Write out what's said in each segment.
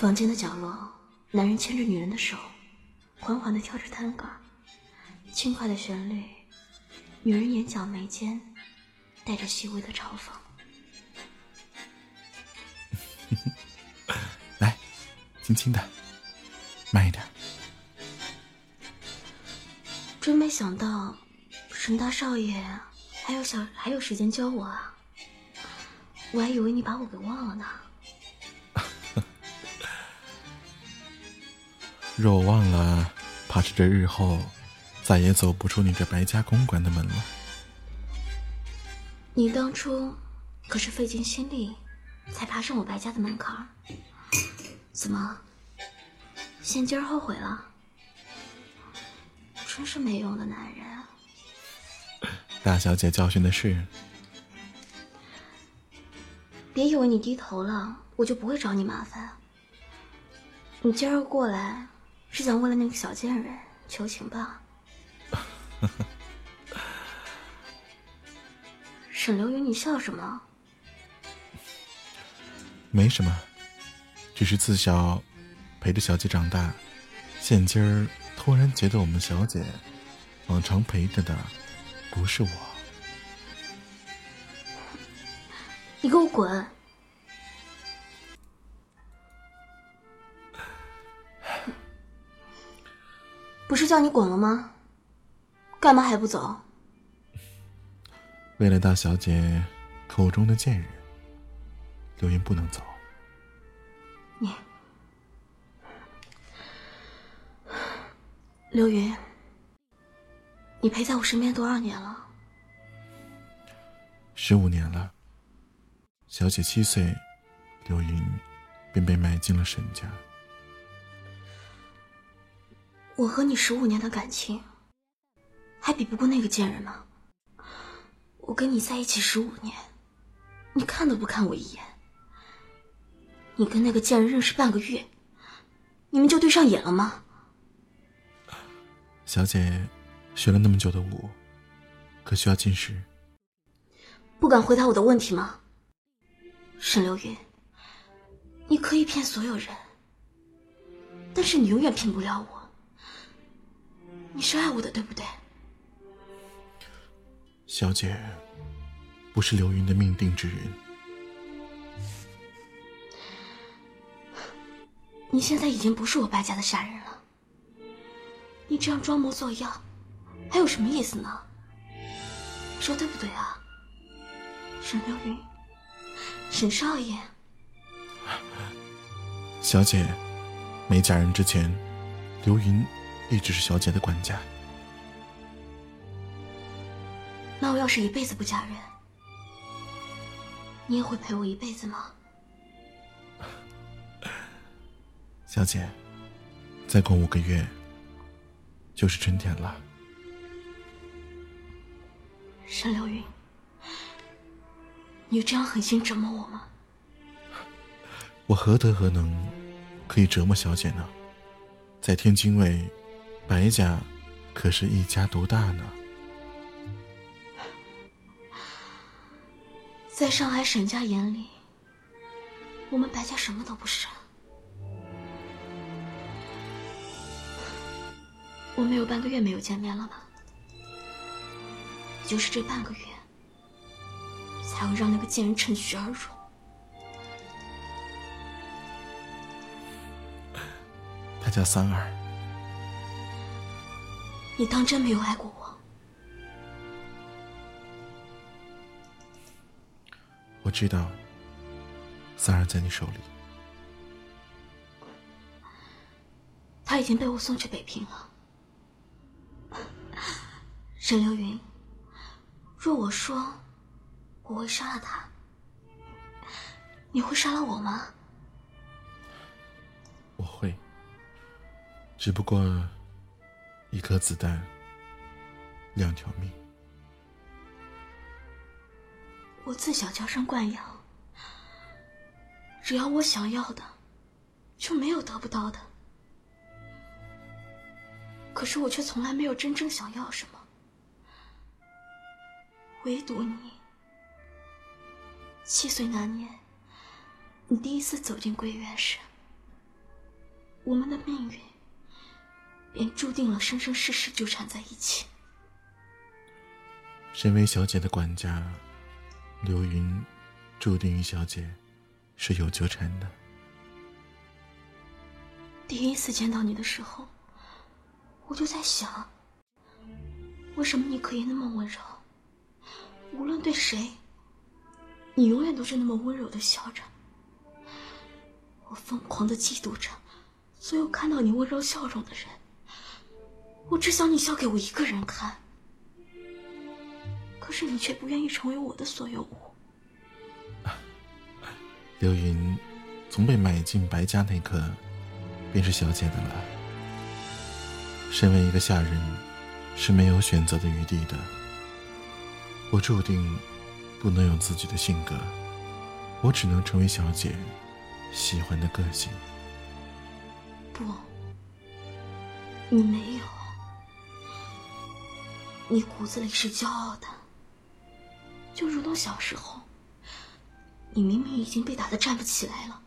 房间的角落，男人牵着女人的手，缓缓地跳着探戈，轻快的旋律，女人眼角眉间带着细微的嘲讽。来，轻轻的，慢一点。真没想到，沈大少爷还有小还有时间教我啊！我还以为你把我给忘了呢。若我忘了，怕是这日后再也走不出你这白家公馆的门了。你当初可是费尽心力才爬上我白家的门槛儿，怎么现今儿后悔了？真是没用的男人。大小姐教训的是，别以为你低头了，我就不会找你麻烦。你今儿过来是想为了那个小贱人求情吧？沈流云，你笑什么？没什么，只是自小陪着小姐长大，现今儿突然觉得我们小姐往常陪着的不是我。你给我滚！不是叫你滚了吗？干嘛还不走？为了大小姐口中的贱人，刘云不能走。你，刘云，你陪在我身边多少年了？十五年了。小姐七岁，刘云便被卖进了沈家。我和你十五年的感情，还比不过那个贱人吗？我跟你在一起十五年，你看都不看我一眼。你跟那个贱人认识半个月，你们就对上眼了吗？小姐学了那么久的舞，可需要进食？不敢回答我的问题吗？沈流云，你可以骗所有人，但是你永远骗不了我。你是爱我的，对不对？小姐不是流云的命定之人。你现在已经不是我白家的下人了。你这样装模作样，还有什么意思呢？说对不对啊，沈流云，沈少爷？小姐没嫁人之前，流云。一直是小姐的管家。那我要是一辈子不嫁人，你也会陪我一辈子吗？小姐，再过五个月就是春天了。沈流云，你这样狠心折磨我吗？我何德何能，可以折磨小姐呢？在天津卫。白家可是一家独大呢，在上海沈家眼里，我们白家什么都不是。我们有半个月没有见面了吧？也就是这半个月，才会让那个贱人趁虚而入。他叫三儿。你当真没有爱过我？我知道，三儿在你手里。他已经被我送去北平了。沈流云，若我说我会杀了他，你会杀了我吗？我会，只不过。一颗子弹，两条命。我自小娇生惯养，只要我想要的，就没有得不到的。可是我却从来没有真正想要什么，唯独你。七岁那年，你第一次走进归园时，我们的命运便注定了生生世世纠缠在一起。身为小姐的管家，刘云注定与小姐是有纠缠的。第一次见到你的时候，我就在想，为什么你可以那么温柔？无论对谁，你永远都是那么温柔的笑着。我疯狂的嫉妒着所有看到你温柔笑容的人。我只想你笑给我一个人看，可是你却不愿意成为我的所有物。刘云从被买进白家那刻，便是小姐的了。身为一个下人，是没有选择的余地的。我注定不能有自己的性格，我只能成为小姐喜欢的个性。不，你没有，你骨子里是骄傲的，就如同小时候，你明明已经被打的站不起来了，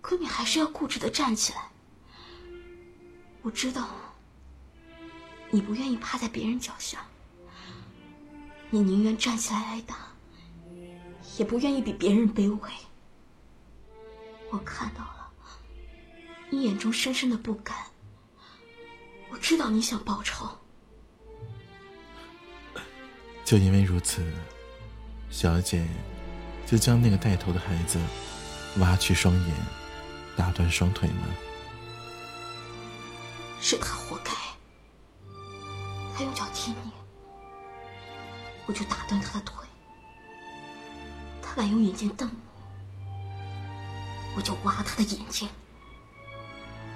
可你还是要固执的站起来。我知道，你不愿意趴在别人脚下，你宁愿站起来挨打，也不愿意比别人卑微。我看到了，你眼中深深的不甘。我知道你想报仇，就因为如此，小姐就将那个带头的孩子挖去双眼，打断双腿吗？是他活该。他用脚踢你，我就打断他的腿；他敢用眼睛瞪我，我就挖他的眼睛。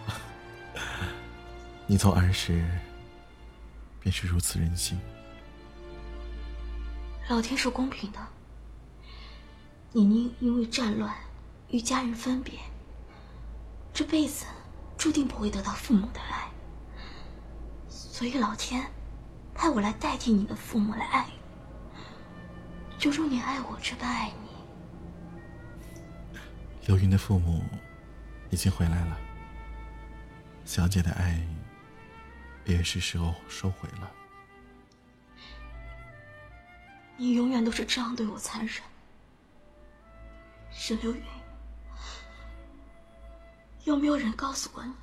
你从儿时便是如此任性。老天是公平的，你因因为战乱与家人分别，这辈子注定不会得到父母的爱，所以老天派我来代替你的父母来爱你，就如你爱我这般爱你。刘云的父母已经回来了，小姐的爱也是时候收回了。你永远都是这样对我残忍，沈流云。有没有人告诉过你，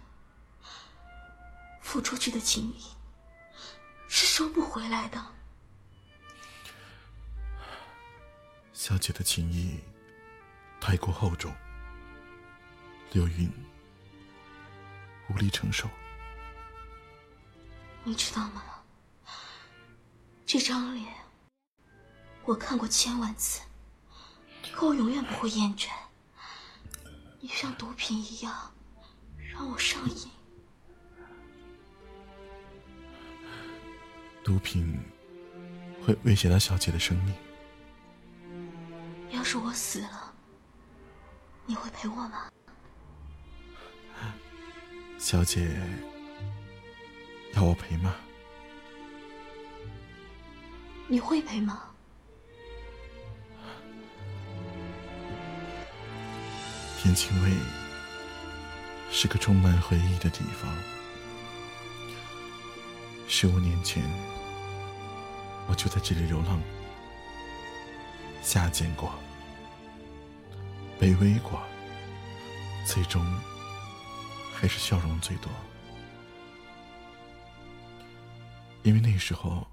付出去的情谊是收不回来的？小姐的情谊太过厚重，流云无力承受。你知道吗？这张脸我看过千万次，可我永远不会厌倦。你像毒品一样让我上瘾。毒品会威胁到小姐的生命。要是我死了，你会陪我吗？小姐要我陪吗？你会陪吗？天青卫是个充满回忆的地方。十五年前，我就在这里流浪，下贱过，卑微过，最终还是笑容最多。因为那时候，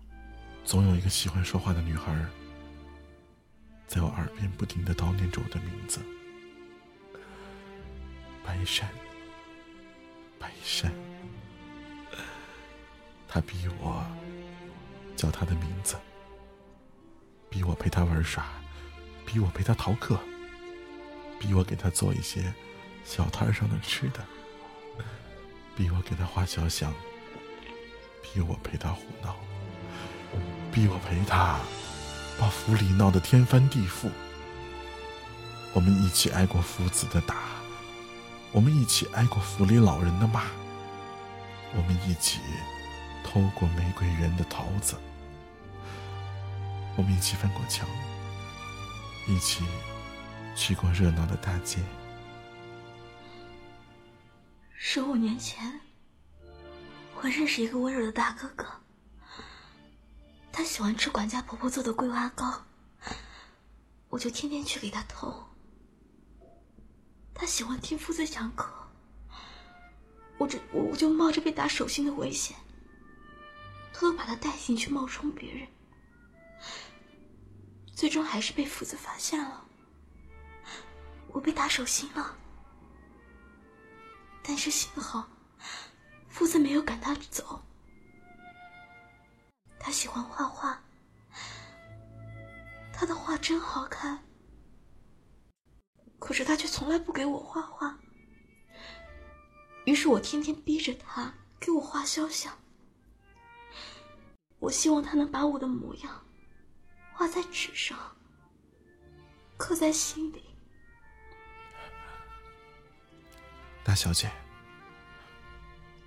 总有一个喜欢说话的女孩，在我耳边不停的叨念着我的名字。白山，白山，他逼我叫他的名字，逼我陪他玩耍，逼我陪他逃课，逼我给他做一些小摊上的吃的，逼我给他画肖像，逼我陪他胡闹，逼我陪他把府里闹得天翻地覆。我们一起挨过夫子的打。我们一起挨过府里老人的骂，我们一起偷过玫瑰园的桃子，我们一起翻过墙，一起去过热闹的大街。十五年前，我认识一个温柔的大哥哥。他喜欢吃管家婆婆做的桂花糕，我就天天去给他偷。他喜欢听夫子讲课，我这我就冒着被打手心的危险，偷偷把他带进去冒充别人。最终还是被夫子发现了，我被打手心了。但是幸好，夫子没有赶他走。他喜欢画画，他的画真好看。可是他却从来不给我画画。于是我天天逼着他给我画肖像。我希望他能把我的模样画在纸上，刻在心里。大小姐，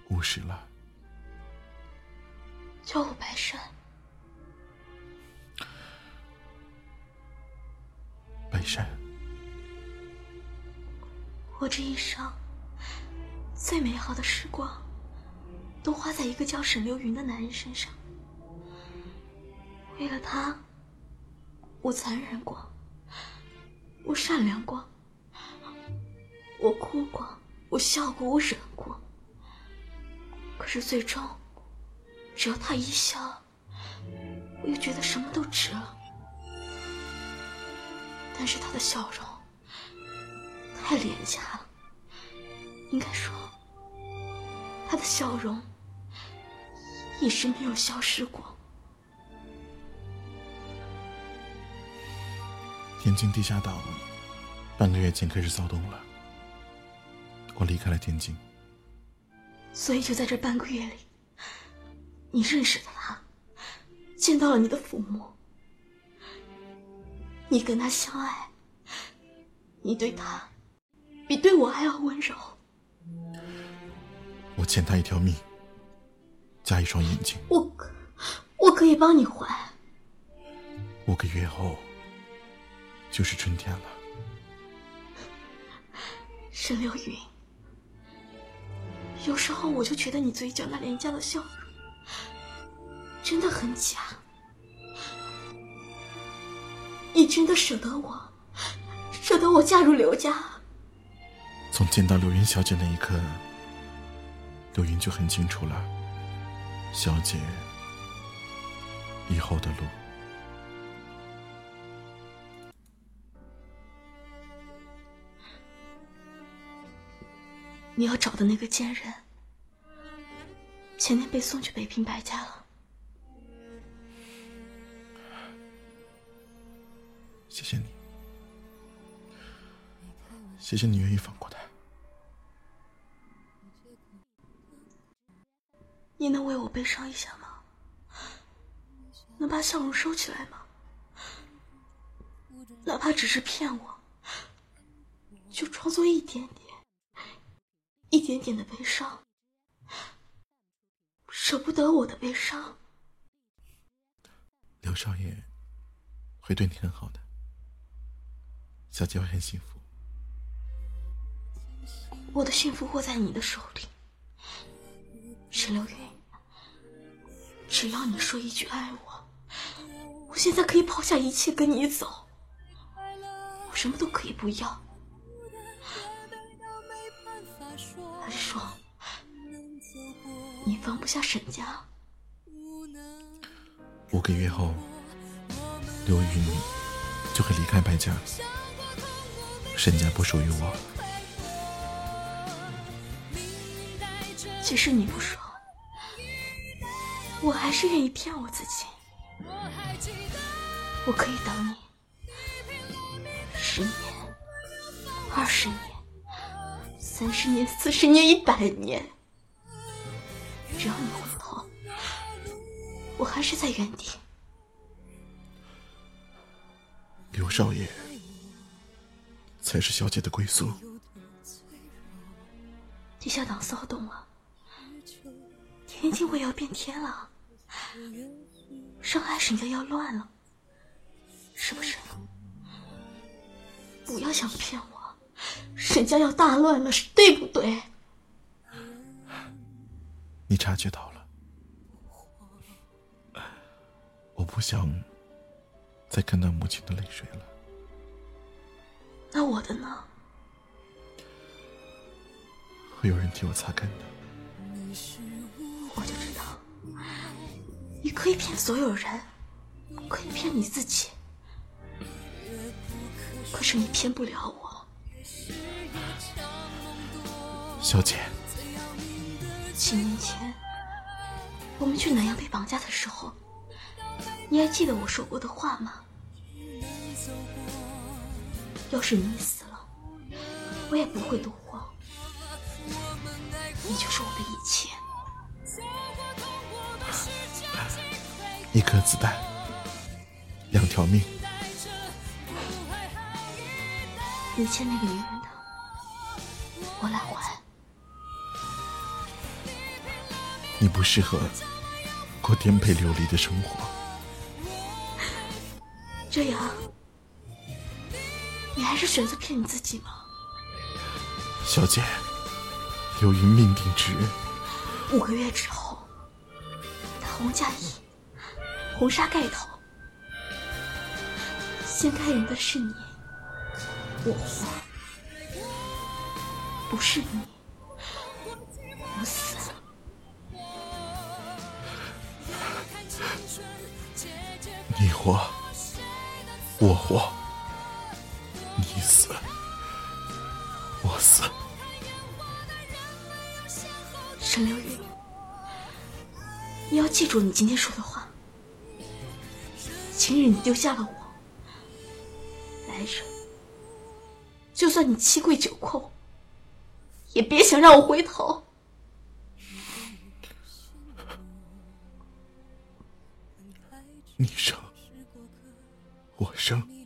五十了，叫我白山。白山，我这一生最美好的时光，都花在一个叫沈流云的男人身上。为了他，我残忍过，我善良过，我哭过。我笑过，我忍过，可是最终，只要他一笑，我又觉得什么都值了。但是他的笑容太廉价了，应该说，他的笑容一直没有消失过。天津地下党半个月前开始骚动了。我离开了天津，所以就在这半个月里，你认识了他，见到了你的父母，你跟他相爱，你对他比对我还要温柔。我欠他一条命，加一双眼睛。我，我可以帮你还。五个月后，就是春天了。沈流云。有时候我就觉得你嘴角那廉价的笑容真的很假。你真的舍得我，舍得我嫁入刘家？从见到柳云小姐那一刻，柳云就很清楚了，小姐以后的路。你要找的那个贱人，前天被送去北平白家了。谢谢你，谢谢你愿意放过他。你能为我悲伤一下吗？能把笑容收起来吗？哪怕只是骗我，就装作一点点。一点点的悲伤，舍不得我的悲伤。刘少爷会对你很好的，小姐会很幸福。我的幸福握在你的手里，沈流云。只要你说一句爱我，我现在可以抛下一切跟你走，我什么都可以不要。还是说，你放不下沈家？五个月后，刘云就会离开白家，沈家不属于我。即使你不说，我还是愿意骗我自己。我可以等你十年、二十年。三十年、四十年、一百年，只要你回头，我还是在原地。刘少爷才是小姐的归宿。地下党骚动了，天津卫要变天了，上海沈家要乱了，是不是？不要想骗我。沈家要大乱了，是对不对？你察觉到了。我不想再看到母亲的泪水了。那我的呢？会有人替我擦干的。你可以骗所有人，可以骗你自己，可是你骗不了我。小姐，几年前我们去南阳被绑架的时候，你还记得我说过的话吗？要是你死了，我也不会独活。你就是我的一切。一颗子弹，两条命。你欠那个女人的，我来还。你不适合过颠沛流离的生活，这样，你还是选择骗你自己吗？小姐，由于命定之日，五个月之后，大红嫁衣，红纱盖头，掀开人的是你，我活，不是你，我死。你活，我活，你死，我死。沈流云，你要记住你今天说的话。今日你丢下了我，来生，就算你七跪九叩，也别想让我回头。你生，我生，